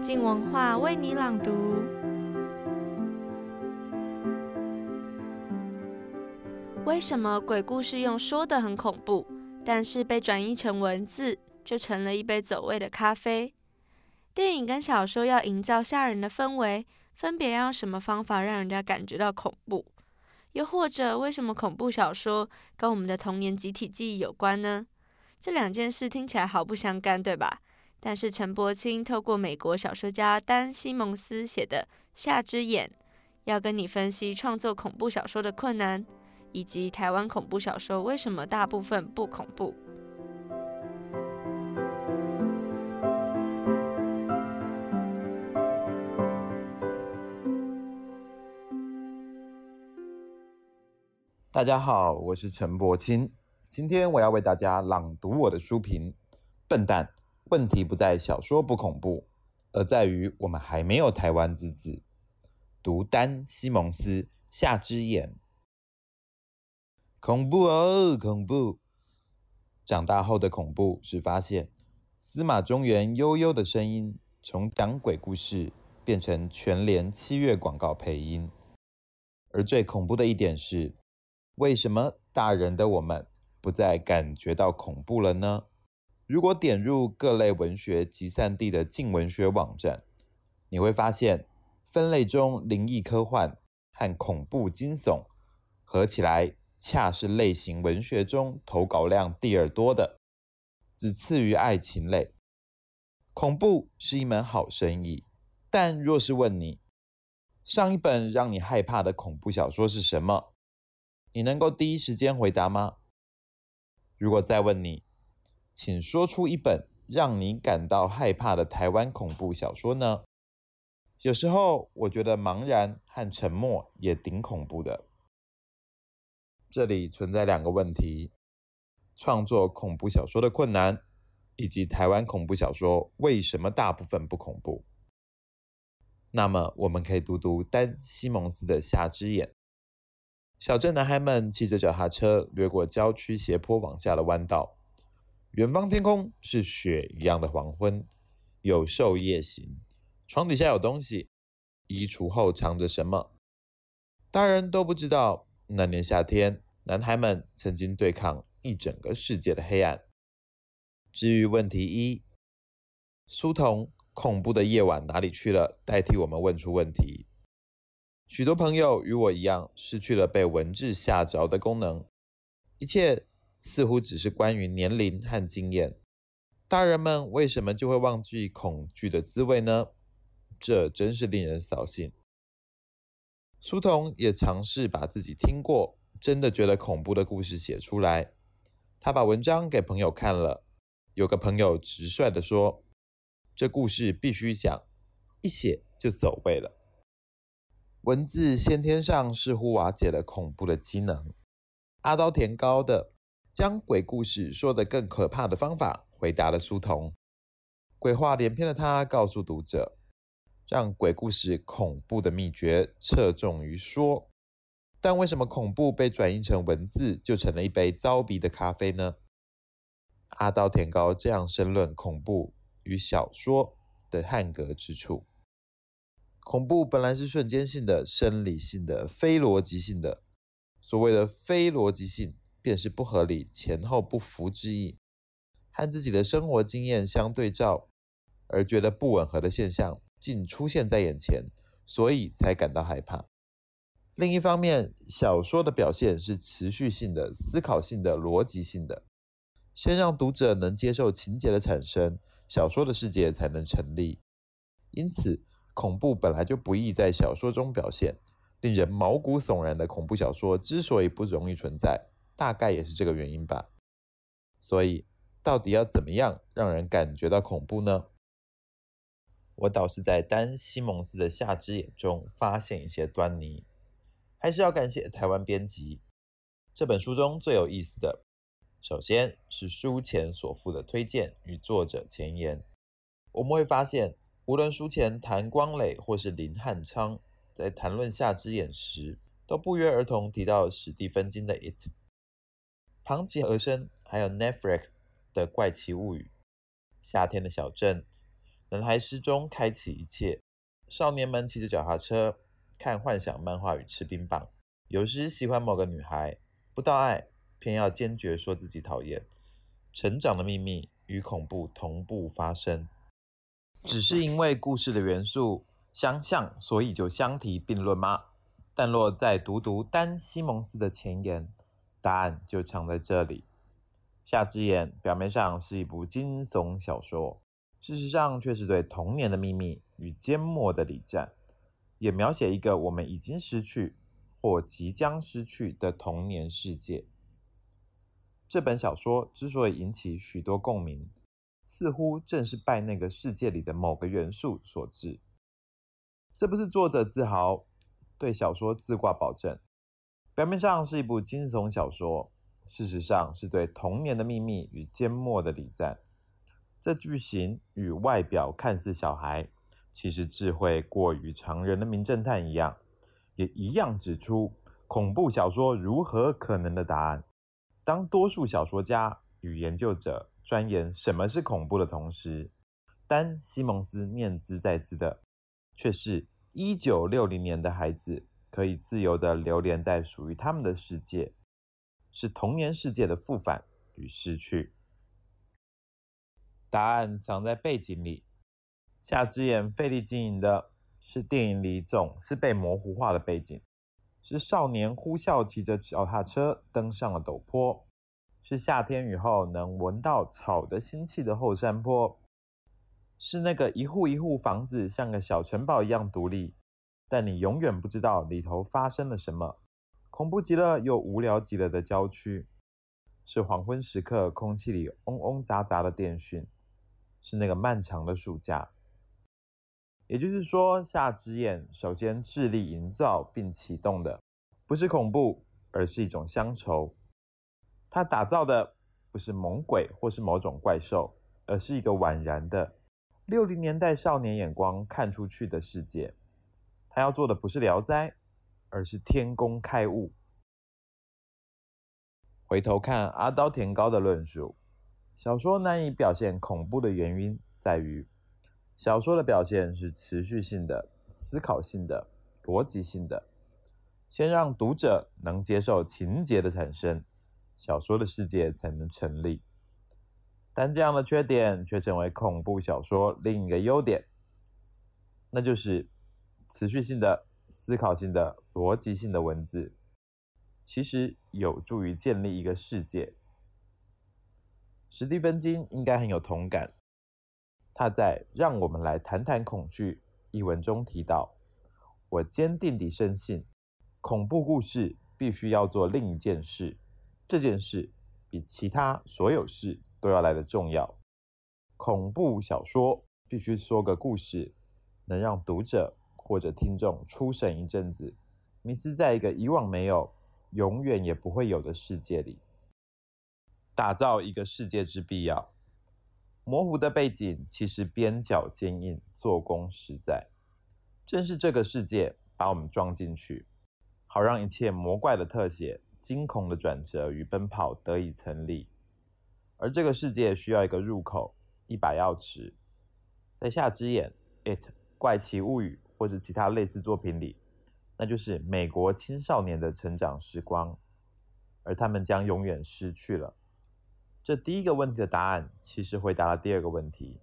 静文化为你朗读。为什么鬼故事用说的很恐怖，但是被转译成文字就成了一杯走味的咖啡？电影跟小说要营造吓人的氛围，分别要用什么方法让人家感觉到恐怖？又或者，为什么恐怖小说跟我们的童年集体记忆有关呢？这两件事听起来毫不相干，对吧？但是陈柏青透过美国小说家丹·西蒙斯写的《夏之眼》，要跟你分析创作恐怖小说的困难，以及台湾恐怖小说为什么大部分不恐怖。大家好，我是陈柏青，今天我要为大家朗读我的书评。笨蛋，问题不在小说不恐怖，而在于我们还没有台湾之子。读丹·西蒙斯《夏之眼》，恐怖哦，恐怖！长大后的恐怖是发现司马中原悠悠的声音从讲鬼故事变成全联七月广告配音，而最恐怖的一点是。为什么大人的我们不再感觉到恐怖了呢？如果点入各类文学集散地的近文学网站，你会发现分类中灵异科幻和恐怖惊悚合起来，恰是类型文学中投稿量第二多的，只次于爱情类。恐怖是一门好生意，但若是问你，上一本让你害怕的恐怖小说是什么？你能够第一时间回答吗？如果再问你，请说出一本让你感到害怕的台湾恐怖小说呢？有时候我觉得茫然和沉默也挺恐怖的。这里存在两个问题：创作恐怖小说的困难，以及台湾恐怖小说为什么大部分不恐怖。那么，我们可以读读丹·西蒙斯的《夏之眼》。小镇男孩们骑着脚踏车掠过郊区斜坡往下的弯道，远方天空是雪一样的黄昏。有兽夜行，床底下有东西，衣橱后藏着什么？大人都不知道。那年夏天，男孩们曾经对抗一整个世界的黑暗。至于问题一，书童，恐怖的夜晚哪里去了？代替我们问出问题。许多朋友与我一样，失去了被文字吓着的功能。一切似乎只是关于年龄和经验。大人们为什么就会忘记恐惧的滋味呢？这真是令人扫兴。书童也尝试把自己听过、真的觉得恐怖的故事写出来。他把文章给朋友看了，有个朋友直率地说：“这故事必须讲，一写就走味了。”文字先天上似乎瓦解了恐怖的机能。阿刀田高的将鬼故事说得更可怕的方法，回答了书童。鬼话连篇的他告诉读者，让鬼故事恐怖的秘诀侧重于说。但为什么恐怖被转译成文字，就成了一杯糟鼻的咖啡呢？阿道田高这样申论恐怖与小说的汉格之处。恐怖本来是瞬间性的、生理性的、非逻辑性的。所谓的非逻辑性，便是不合理、前后不符之意，和自己的生活经验相对照，而觉得不吻合的现象竟出现在眼前，所以才感到害怕。另一方面，小说的表现是持续性的、思考性的、逻辑性的，先让读者能接受情节的产生，小说的世界才能成立。因此，恐怖本来就不易在小说中表现，令人毛骨悚然的恐怖小说之所以不容易存在，大概也是这个原因吧。所以，到底要怎么样让人感觉到恐怖呢？我倒是在丹·西蒙斯的《夏之眼》中发现一些端倪。还是要感谢台湾编辑。这本书中最有意思的，首先是书前所附的推荐与作者前言。我们会发现。无论书前谭光磊或是林汉昌在谈论《夏之眼》时，都不约而同提到史蒂芬金的《It》、庞吉和声，还有 Netflix 的《怪奇物语》、夏天的小镇、男孩失踪开启一切。少年们骑着脚踏车，看幻想漫画与吃冰棒。有时喜欢某个女孩，不到爱，偏要坚决说自己讨厌。成长的秘密与恐怖同步发生，只是因为故事的元素相像，所以就相提并论吗？但若再读读丹·西蒙斯的前言，答案就藏在这里。夏之眼表面上是一部惊悚小说，事实上却是对童年的秘密与缄默的礼赞，也描写一个我们已经失去或即将失去的童年世界。这本小说之所以引起许多共鸣，似乎正是拜那个世界里的某个元素所致。这不是作者自豪，对小说自挂保证。表面上是一部惊悚小说，事实上是对童年的秘密与缄默的礼赞。这剧情与外表看似小孩，其实智慧过于常人的名侦探一样，也一样指出恐怖小说如何可能的答案。当多数小说家与研究者钻研什么是恐怖的同时，丹·西蒙斯念兹在兹的，却是一九六零年的孩子可以自由地流连在属于他们的世界，是童年世界的复返与失去。答案藏在背景里。夏之眼费力经营的是电影里总是被模糊化的背景。是少年呼啸骑着脚踏车登上了陡坡，是夏天雨后能闻到草的腥气的后山坡，是那个一户一户房子像个小城堡一样独立，但你永远不知道里头发生了什么，恐怖极了又无聊极了的郊区，是黄昏时刻空气里嗡嗡杂杂的电讯，是那个漫长的暑假。也就是说，夏之眼首先致力营造并启动的，不是恐怖，而是一种乡愁。他打造的不是猛鬼或是某种怪兽，而是一个宛然的六零年代少年眼光看出去的世界。他要做的不是聊斋，而是天工开物。回头看阿刀田高的论述，小说难以表现恐怖的原因在于。小说的表现是持续性的、思考性的、逻辑性的，先让读者能接受情节的产生，小说的世界才能成立。但这样的缺点却成为恐怖小说另一个优点，那就是持续性的、思考性的、逻辑性的文字，其实有助于建立一个世界。史蒂芬金应该很有同感。他在《让我们来谈谈恐惧》一文中提到：“我坚定地深信，恐怖故事必须要做另一件事，这件事比其他所有事都要来得重要。恐怖小说必须说个故事，能让读者或者听众出神一阵子，迷失在一个以往没有、永远也不会有的世界里，打造一个世界之必要。”模糊的背景其实边角坚硬，做工实在。正是这个世界把我们装进去，好让一切魔怪的特写、惊恐的转折与奔跑得以成立。而这个世界需要一个入口，一把钥匙。在下之眼、It、怪奇物语或者其他类似作品里，那就是美国青少年的成长时光，而他们将永远失去了。这第一个问题的答案，其实回答了第二个问题：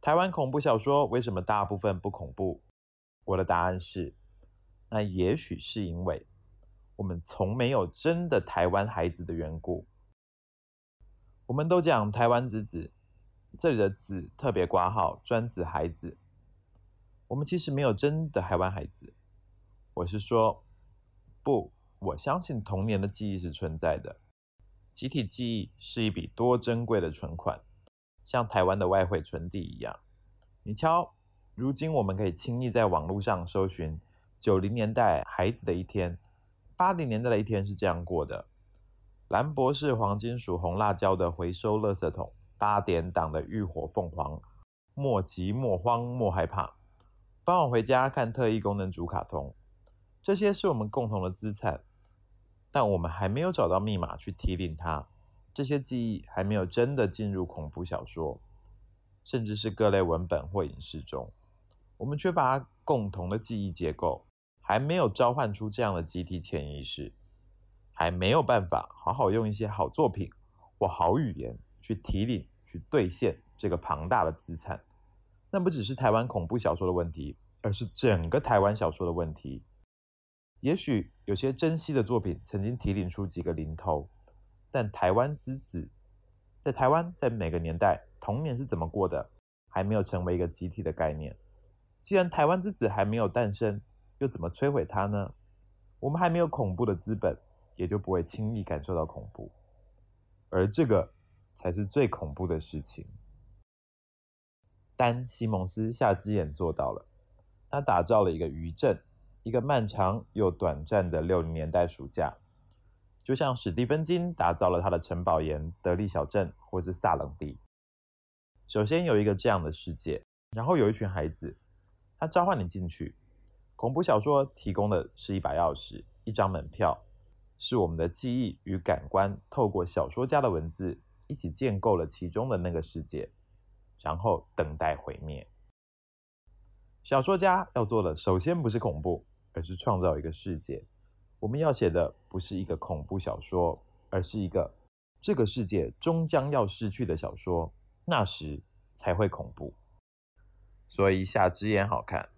台湾恐怖小说为什么大部分不恐怖？我的答案是，那也许是因为我们从没有真的台湾孩子的缘故。我们都讲台湾之子，这里的“子”特别挂号，专指孩子。我们其实没有真的台湾孩子。我是说，不，我相信童年的记忆是存在的。集体记忆是一笔多珍贵的存款，像台湾的外汇存底一样。你瞧，如今我们可以轻易在网络上搜寻九零年代孩子的一天，八零年代的一天是这样过的：兰博士黄金属红辣椒的回收垃圾桶，八点档的浴火凤凰，莫急莫慌莫害怕，傍晚回家看特异功能组卡通，这些是我们共同的资产。但我们还没有找到密码去提领它，这些记忆还没有真的进入恐怖小说。甚至是各类文本或影视中，我们缺乏共同的记忆结构，还没有召唤出这样的集体潜意识，还没有办法好好用一些好作品或好语言去提领、去兑现这个庞大的资产。那不只是台湾恐怖小说的问题，而是整个台湾小说的问题。也许有些珍惜的作品曾经提领出几个零头，但台湾之子，在台湾，在每个年代，童年是怎么过的，还没有成为一个集体的概念。既然台湾之子还没有诞生，又怎么摧毁它呢？我们还没有恐怖的资本，也就不会轻易感受到恐怖。而这个才是最恐怖的事情。丹·西蒙斯·夏之眼做到了，他打造了一个余震，一个漫长又短暂的六零年代暑假，就像史蒂芬金打造了他的城堡岩、德利小镇或是萨冷地。首先有一个这样的世界，然后有一群孩子，他召唤你进去。恐怖小说提供的是一把钥匙，一张门票，是我们的记忆与感官透过小说家的文字一起建构了其中的那个世界。然后等待毁灭。小说家要做的，首先不是恐怖，而是创造一个世界。我们要写的不是一个恐怖小说，而是一个这个世界终将要失去的小说。那时才会恐怖。所以《夏之眼》好看。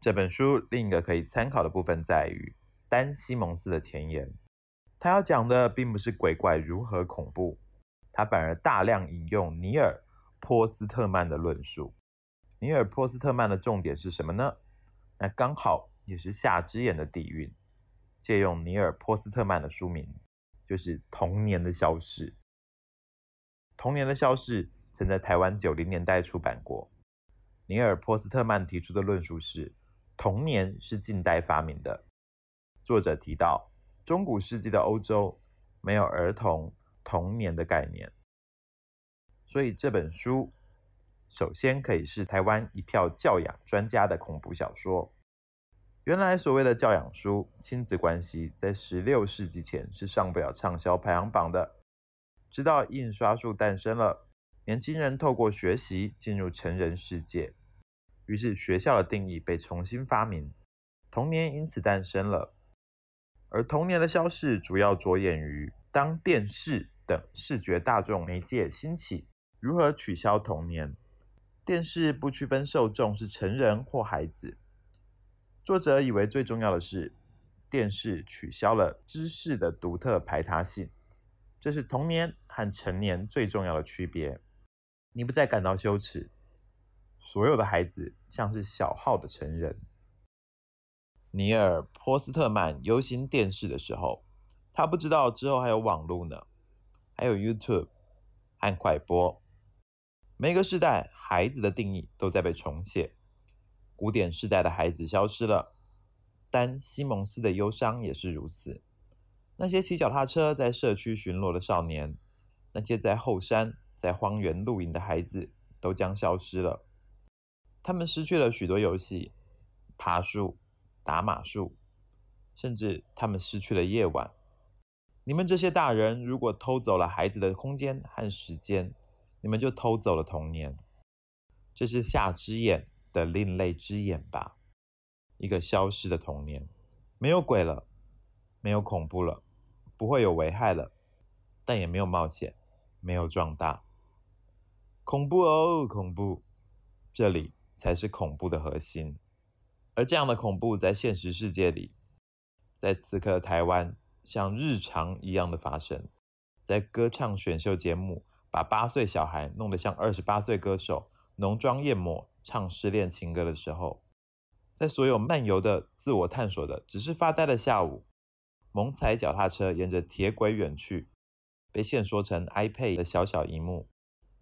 这本书另一个可以参考的部分在于丹·西蒙斯的前言。他要讲的并不是鬼怪如何恐怖，他反而大量引用尼尔。波斯特曼的论述，尼尔·波斯特曼的重点是什么呢？那刚好也是夏之眼的底蕴。借用尼尔·波斯特曼的书名，就是《童年的消逝》。《童年的消逝》曾在台湾九零年代出版过。尼尔·波斯特曼提出的论述是：童年是近代发明的。作者提到，中古世纪的欧洲没有儿童童年的概念。所以这本书首先可以是台湾一票教养专家的恐怖小说。原来所谓的教养书、亲子关系，在十六世纪前是上不了畅销排行榜的。直到印刷术诞生了，年轻人透过学习进入成人世界，于是学校的定义被重新发明，童年因此诞生了。而童年的消逝主要着眼于当电视等视觉大众媒介兴起。如何取消童年？电视不区分受众是成人或孩子。作者以为最重要的是，电视取消了知识的独特排他性，这是童年和成年最重要的区别。你不再感到羞耻，所有的孩子像是小号的成人。尼尔·波斯特曼游行电视的时候，他不知道之后还有网络呢，还有 YouTube 和快播。每个时代，孩子的定义都在被重写。古典时代的孩子消失了，但·西蒙斯的忧伤也是如此。那些骑脚踏车在社区巡逻的少年，那些在后山、在荒原露营的孩子，都将消失了。他们失去了许多游戏，爬树、打马术，甚至他们失去了夜晚。你们这些大人，如果偷走了孩子的空间和时间，你们就偷走了童年，这是夏之眼的另类之眼吧？一个消失的童年，没有鬼了，没有恐怖了，不会有危害了，但也没有冒险，没有壮大。恐怖哦，恐怖！这里才是恐怖的核心。而这样的恐怖在现实世界里，在此刻的台湾，像日常一样的发生，在歌唱选秀节目。把八岁小孩弄得像二十八岁歌手，浓妆艳抹唱失恋情歌的时候，在所有漫游的、自我探索的、只是发呆的下午，猛踩脚踏车沿着铁轨远去，被线缩成 iPad 的小小荧幕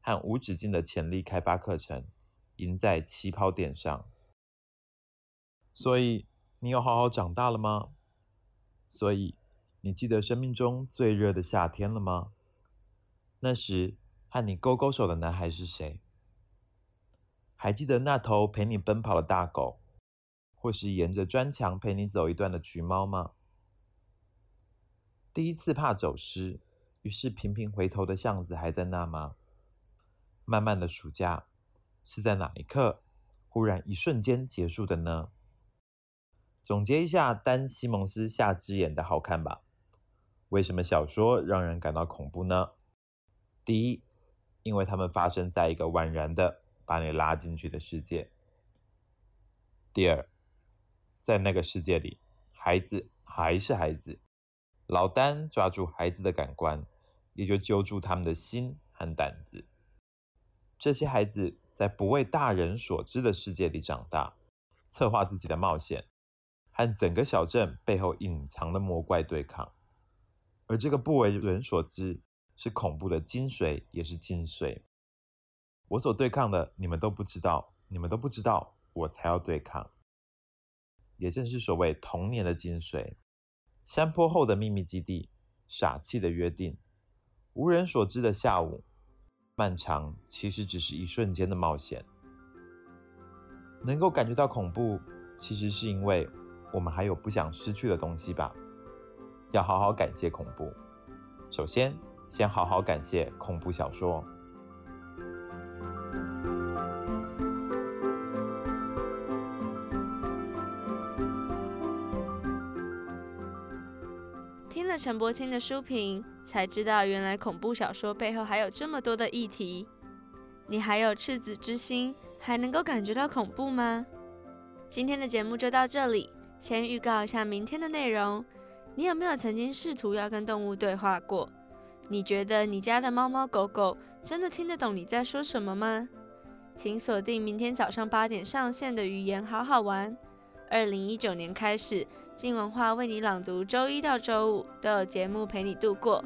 和无止境的潜力开发课程，赢在起跑点上。所以，你有好好长大了吗？所以，你记得生命中最热的夏天了吗？那时。和你勾勾手的男孩是谁？还记得那头陪你奔跑的大狗，或是沿着砖墙陪你走一段的橘猫吗？第一次怕走失，于是频频回头的巷子还在那吗？漫漫的暑假，是在哪一刻忽然一瞬间结束的呢？总结一下丹·西蒙斯下之眼的好看吧。为什么小说让人感到恐怖呢？第一，因为它们发生在一个宛然的把你拉进去的世界。第二，在那个世界里，孩子还是孩子，老丹抓住孩子的感官，也就揪住他们的心和胆子。这些孩子在不为大人所知的世界里长大，策划自己的冒险。和整个小镇背后隐藏的魔怪对抗，而这个不为人所知，是恐怖的精髓，也是精髓。我所对抗的，你们都不知道，你们都不知道，我才要对抗。也正是所谓童年的精髓。山坡后的秘密基地，傻气的约定，无人所知的下午，漫长其实只是一瞬间的冒险。能够感觉到恐怖，其实是因为。我们还有不想失去的东西吧？要好好感谢恐怖。首先，先好好感谢恐怖小说。听了陈柏青的书评，才知道原来恐怖小说背后还有这么多的议题。你还有赤子之心，还能够感觉到恐怖吗？今天的节目就到这里。先预告一下明天的内容。你有没有曾经试图要跟动物对话过？你觉得你家的猫猫狗狗真的听得懂你在说什么吗？请锁定明天早上八点上线的《语言好好玩》。二零一九年开始，静文化为你朗读，周一到周五都有节目陪你度过。